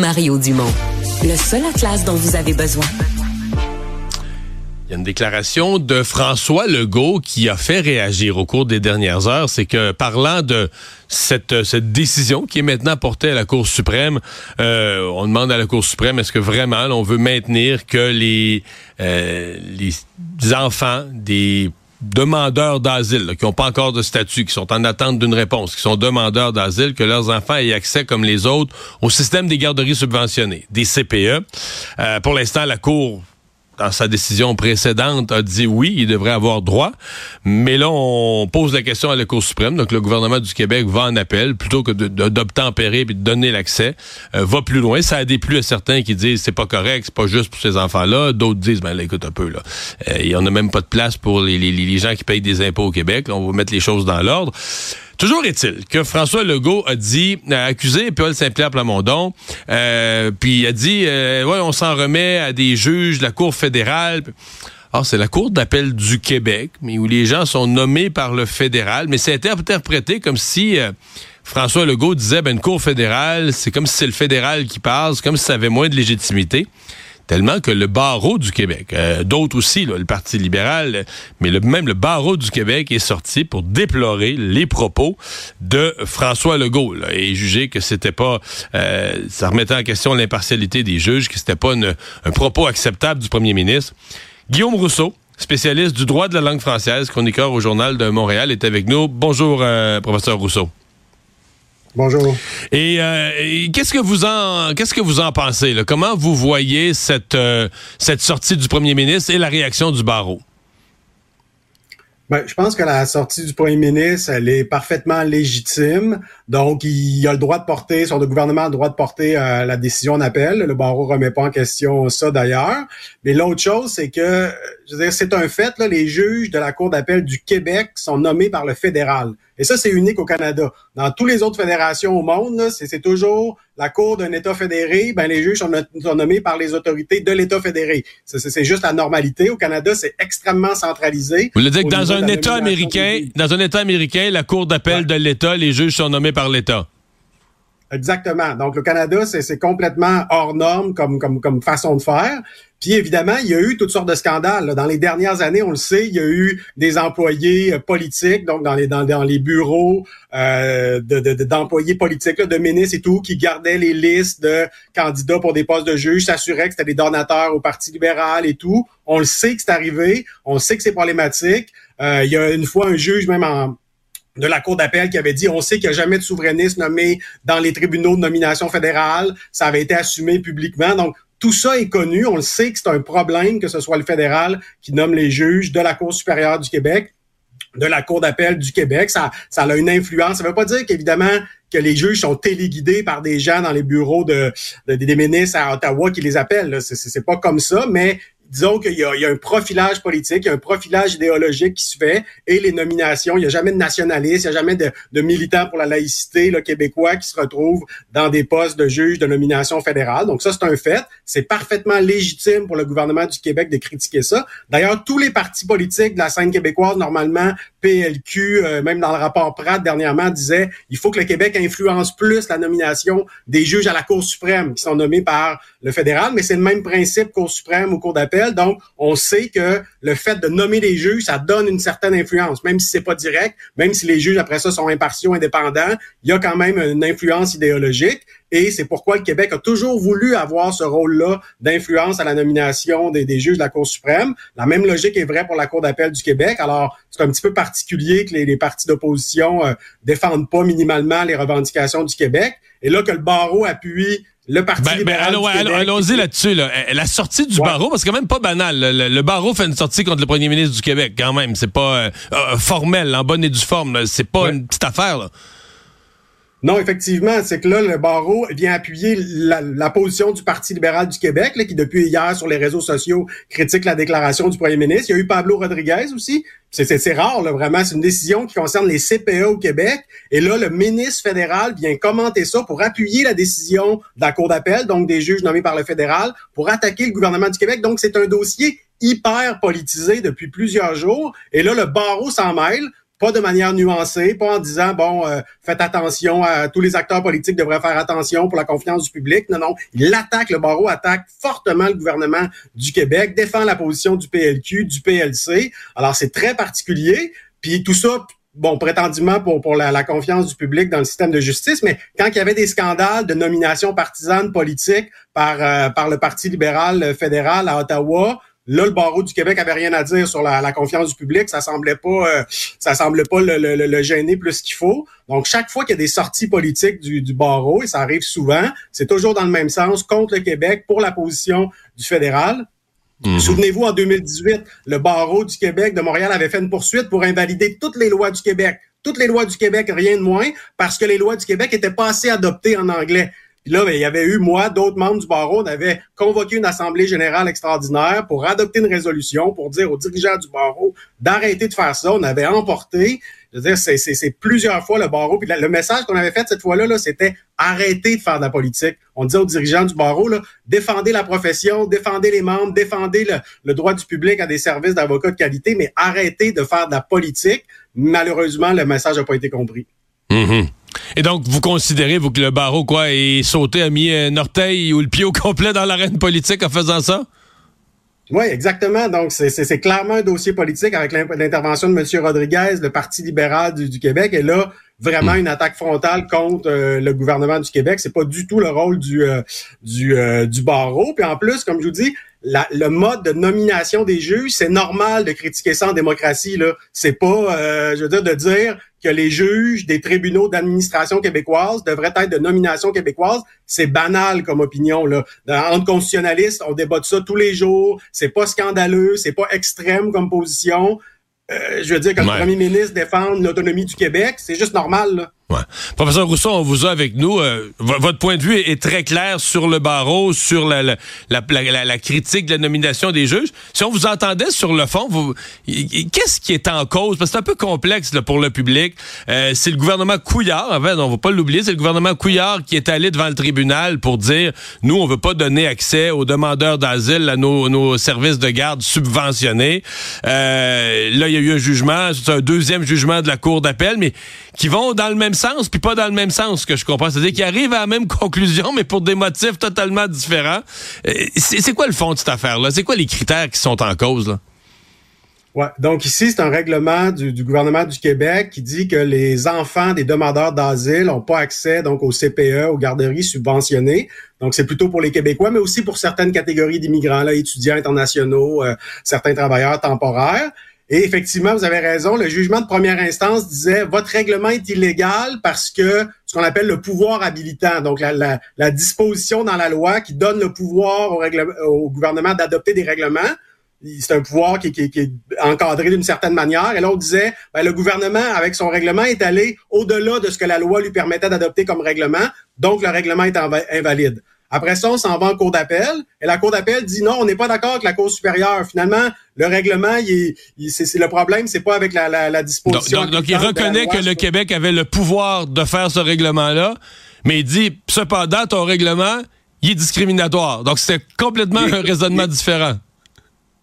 Mario Dumont, le seul atlas dont vous avez besoin. Il y a une déclaration de François Legault qui a fait réagir au cours des dernières heures. C'est que parlant de cette, cette décision qui est maintenant portée à la Cour suprême, euh, on demande à la Cour suprême est-ce que vraiment on veut maintenir que les, euh, les enfants des demandeurs d'asile, qui n'ont pas encore de statut, qui sont en attente d'une réponse, qui sont demandeurs d'asile, que leurs enfants aient accès, comme les autres, au système des garderies subventionnées, des CPE. Euh, pour l'instant, la Cour dans sa décision précédente, a dit oui, il devrait avoir droit. Mais là, on pose la question à la Cour suprême. Donc, le gouvernement du Québec va en appel plutôt que d'obtempérer et de donner l'accès. Euh, va plus loin. Ça a déplu à certains qui disent c'est pas correct, c'est pas juste pour ces enfants-là. D'autres disent, ben là, écoute un peu, là. Euh, il y en a même pas de place pour les, gens qui payent des impôts au Québec. On va mettre les choses dans l'ordre. Toujours est-il que François Legault a dit, a accusé Paul Saint-Pierre Plamondon, euh, puis il a dit, euh, ouais, on s'en remet à des juges de la Cour fédérale. Alors, c'est la Cour d'appel du Québec, mais où les gens sont nommés par le fédéral, mais c'est interprété comme si euh, François Legault disait, ben, une Cour fédérale, c'est comme si c'est le fédéral qui passe, comme si ça avait moins de légitimité tellement que le barreau du Québec, euh, d'autres aussi, le Parti libéral, mais même le barreau du Québec est sorti pour déplorer les propos de François Legault et juger que c'était pas, euh, ça remettait en question l'impartialité des juges, que c'était pas un propos acceptable du premier ministre. Guillaume Rousseau, spécialiste du droit de la langue française, chroniqueur au Journal de Montréal, est avec nous. Bonjour, euh, professeur Rousseau. Bonjour. Et, euh, qu'est-ce que vous en qu'est-ce que vous en pensez là? Comment vous voyez cette euh, cette sortie du premier ministre et la réaction du barreau? Ben, je pense que la sortie du premier ministre, elle est parfaitement légitime. Donc, il a le droit de porter, son gouvernement a le droit de porter euh, la décision d'appel. Le barreau remet pas en question ça d'ailleurs. Mais l'autre chose, c'est que, je veux dire, c'est un fait, là, les juges de la Cour d'appel du Québec sont nommés par le fédéral. Et ça, c'est unique au Canada. Dans toutes les autres fédérations au monde, c'est toujours la Cour d'un État fédéré, ben les juges sont, nommés par les autorités de l'État fédéré. C'est juste la normalité. Au Canada, c'est extrêmement centralisé. Vous voulez dire que dans un État américain, dans un État américain, la Cour d'appel de l'État, les juges sont nommés par l'État? Exactement. Donc, le Canada, c'est complètement hors norme comme, comme, comme façon de faire. Puis évidemment, il y a eu toutes sortes de scandales. Dans les dernières années, on le sait, il y a eu des employés euh, politiques, donc dans les dans, les bureaux euh, d'employés de, politiques, de ministres et tout, qui gardaient les listes de candidats pour des postes de juge, s'assuraient que c'était des donateurs au Parti libéral et tout. On le sait que c'est arrivé, on sait que c'est problématique. Euh, il y a une fois un juge même en de la Cour d'appel qui avait dit on sait qu'il n'y a jamais de souverainiste nommé dans les tribunaux de nomination fédérale. Ça avait été assumé publiquement. Donc, tout ça est connu. On le sait que c'est un problème que ce soit le fédéral qui nomme les juges de la Cour supérieure du Québec de la Cour d'appel du Québec. Ça, ça a une influence. Ça ne veut pas dire qu'évidemment que les juges sont téléguidés par des gens dans les bureaux de, des ministres à Ottawa qui les appellent. C'est pas comme ça, mais disons qu'il y, y, a un profilage politique, il y a un profilage idéologique qui se fait et les nominations, il n'y a jamais de nationalistes, il n'y a jamais de, militants pour la laïcité là, québécois qui se retrouvent dans des postes de juges de nomination fédérale. Donc ça, c'est un fait. C'est parfaitement légitime pour le gouvernement du Québec de critiquer ça. D'ailleurs, tous les partis politiques de la scène québécoise, normalement, PLQ, euh, même dans le rapport Pratt dernièrement, disait il faut que le Québec influence plus la nomination des juges à la Cour suprême qui sont nommés par le fédéral, mais c'est le même principe Cour suprême ou Cour d'appel Donc, on sait que le fait de nommer des juges, ça donne une certaine influence, même si c'est pas direct, même si les juges après ça sont impartiaux, indépendants, il y a quand même une influence idéologique. Et c'est pourquoi le Québec a toujours voulu avoir ce rôle-là d'influence à la nomination des, juges de la Cour suprême. La même logique est vraie pour la Cour d'appel du Québec. Alors, c'est un petit peu particulier que les, les partis d'opposition euh, défendent pas minimalement les revendications du Québec. Et là, que le barreau appuie le Parti ben, ben allons, allons-y là-dessus. Là. La sortie du Ouais. barreau, parce que c'est quand même pas banal. Le, le barreau fait une sortie contre le premier ministre du Québec, quand même. C'est pas euh, euh, formel, en bonne et due forme. C'est pas Ouais. une petite affaire. Là. Non, effectivement, c'est que là, le barreau vient appuyer la, la position du Parti libéral du Québec, là, qui depuis hier sur les réseaux sociaux critique la déclaration du premier ministre. Il y a eu Pablo Rodriguez aussi. C'est- rare, là, vraiment. C'est une décision qui concerne les CPE au Québec. Et là, le ministre fédéral vient commenter ça pour appuyer la décision de la Cour d'appel, donc des juges nommés par le fédéral, pour attaquer le gouvernement du Québec. Donc, c'est un dossier hyper politisé depuis plusieurs jours. Et là, le barreau s'en mêle pas de manière nuancée, pas en disant bon, euh, faites attention, à, tous les acteurs politiques devraient faire attention pour la confiance du public. Non, non, il attaque, le barreau attaque fortement le gouvernement du Québec, défend la position du PLQ, du PLC. Alors c'est très particulier. Puis tout ça, bon, prétendument pour, pour la, la confiance du public dans le système de justice, mais quand il y avait des scandales de nomination partisane politique par, euh, par le Parti libéral euh, fédéral à Ottawa, Là, le barreau du Québec avait rien à dire sur la, la confiance du public. Ça semblait pas, euh, ça semblait pas le, le- le- le gêner plus qu'il faut. Donc, chaque fois qu'il y a des sorties politiques du, du barreau, et ça arrive souvent, c'est toujours dans le même sens contre le Québec pour la position du fédéral. Souvenez-vous, en 2018, le barreau du Québec de Montréal avait fait une poursuite pour invalider toutes les lois du Québec. Toutes les lois du Québec, rien de moins, parce que les lois du Québec étaient pas assez adoptées en anglais. Puis là, ben, il y avait eu, moi, d'autres membres du barreau, on avait convoqué une assemblée générale extraordinaire pour adopter une résolution pour dire aux dirigeants du barreau d'arrêter de faire ça. On avait emporté. Je veux dire, c'est, plusieurs fois le barreau. Puis le message qu'on avait fait cette fois-là, là, c'était arrêtez de faire de la politique. On disait aux dirigeants du barreau, défendez la profession, défendez les membres, défendez le, droit du public à des services d'avocats de qualité, mais arrêtez de faire de la politique. Malheureusement, le message n'a pas été compris. Mhm. Et donc, vous considérez, vous, que le barreau, quoi, est sauté, a mis un orteil ou le pied au complet dans l'arène politique en faisant ça? Oui, exactement. Donc, c'est- clairement un dossier politique avec l'in- l'intervention de M. Rodriguez, le Parti libéral du, du Québec. Et là, vraiment une attaque frontale contre euh, le gouvernement du Québec. C'est pas du tout le rôle du, euh, du, euh, du barreau. Puis en plus, comme je vous dis, la- le mode de nomination des juges, c'est normal de critiquer ça en démocratie. Là, c'est pas, euh, je veux dire, de dire que les juges des tribunaux d'administration québécoise devraient être de nomination québécoise. C'est banal comme opinion. Là. Dans, entre constitutionnalistes, on débat de ça tous les jours. C'est pas scandaleux, c'est pas extrême comme position. Euh, je veux dire Ouais. le premier ministre défende l'autonomie du Québec, c'est juste normal. Là. Ouais. Professeur Rousseau, on vous a avec nous. Euh, votre point de vue est, très clair sur le barreau, sur la, critique de la nomination des juges. Si on vous entendait sur le fond, qu'est-ce qui est en cause? Parce que c'est un peu complexe pour le public. Euh, c'est le gouvernement Couillard, en fait, on ne va pas l'oublier, c'est le gouvernement Couillard qui est allé devant le tribunal pour dire, nous, on veut pas donner accès aux demandeurs d'asile à nos, nos services de garde subventionnés. Euh, là, il y a eu un jugement, c'est un deuxième jugement de la Cour d'appel, mais qui vont dans le même sens, puis pas dans le même sens, que je comprends. C'est-à-dire qu'ils arrivent à la même conclusion, mais pour des motifs totalement différents. Euh, C'est quoi le fond de cette affaire-là? C'est quoi les critères qui sont en cause, là? Ouais. Donc ici, c'est un règlement du, du gouvernement du Québec qui dit que les enfants des demandeurs d'asile n'ont pas accès donc au CPE, aux garderies subventionnées. Donc c'est plutôt pour les Québécois, mais aussi pour certaines catégories d'immigrants, là, étudiants internationaux, euh, certains travailleurs temporaires. Et effectivement, vous avez raison, le jugement de première instance disait votre règlement est illégal parce que ce qu'on appelle le pouvoir habilitant, donc la, disposition dans la loi qui donne le pouvoir au, gouvernement d'adopter des règlements c'est un pouvoir qui, est encadré d'une certaine manière. Et là, on disait, ben, le gouvernement, avec son règlement, est allé au-delà de ce que la loi lui permettait d'adopter comme règlement. Donc, le règlement est invalide. Après ça, on s'en va en cour d'appel. Et la cour d'appel dit non, on n'est pas d'accord avec la cour supérieure. Finalement, le règlement, il est, il- c'est, le problème, c'est pas avec la, la, la Donc, disposition. donc- donc, il reconnaît que le sur- Québec avait le pouvoir de faire ce règlement-là, mais il dit, cependant, ton règlement, il est discriminatoire. Donc, c'est complètement Il un raisonnement différent.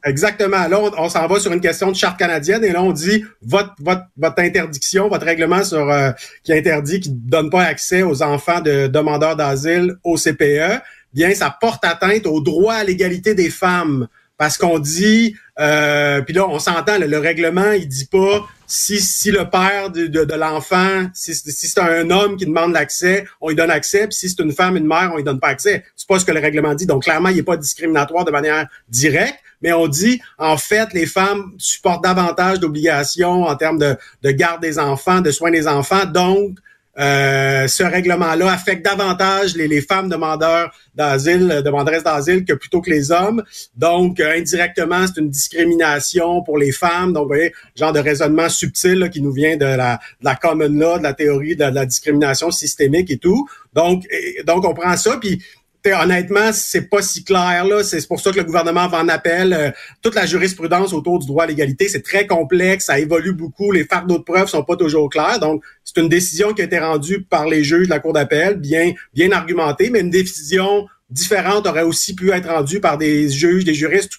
Exactement. Là, on, s'en va sur une question de charte canadienne et là, on dit votre, votre, votre interdiction, votre règlement sur euh, qui interdit, qui ne donne pas accès aux enfants de demandeurs d'asile au CPE, bien, ça porte atteinte au droit à l'égalité des femmes. parce qu'on dit, euh, puis là, on s'entend, le, règlement, il dit pas si, si le père de, de, l'enfant, si, si c'est un homme qui demande l'accès, on lui donne accès, puis si c'est une femme, une mère, on lui donne pas accès. C'est pas ce que le règlement dit. Donc, clairement, il n'est pas discriminatoire de manière directe, mais on dit, en fait, les femmes supportent davantage d'obligations en termes de, de garde des enfants, de soins des enfants. Donc, euh, ce règlement-là affecte davantage les, les femmes demandeurs d'asile, euh, demanderesses d'asile que plutôt que les hommes. Donc, euh, indirectement, c'est une discrimination pour les femmes. Donc, vous voyez, genre de raisonnement subtil qui nous vient de la, de la common law, de la théorie de la, discrimination systémique et tout. Donc, donc on prend ça, puis honnêtement, c'est pas si clair là. C'est pour ça que le gouvernement va en appel. Euh, toute la jurisprudence autour du droit à l'égalité, c'est très complexe, ça évolue beaucoup. Les fardeaux de preuves sont pas toujours clairs. Donc, c'est une décision qui a été rendue par les juges de la cour d'appel, bien bien argumentée, mais une décision différente aurait aussi pu être rendue par des juges, des juristes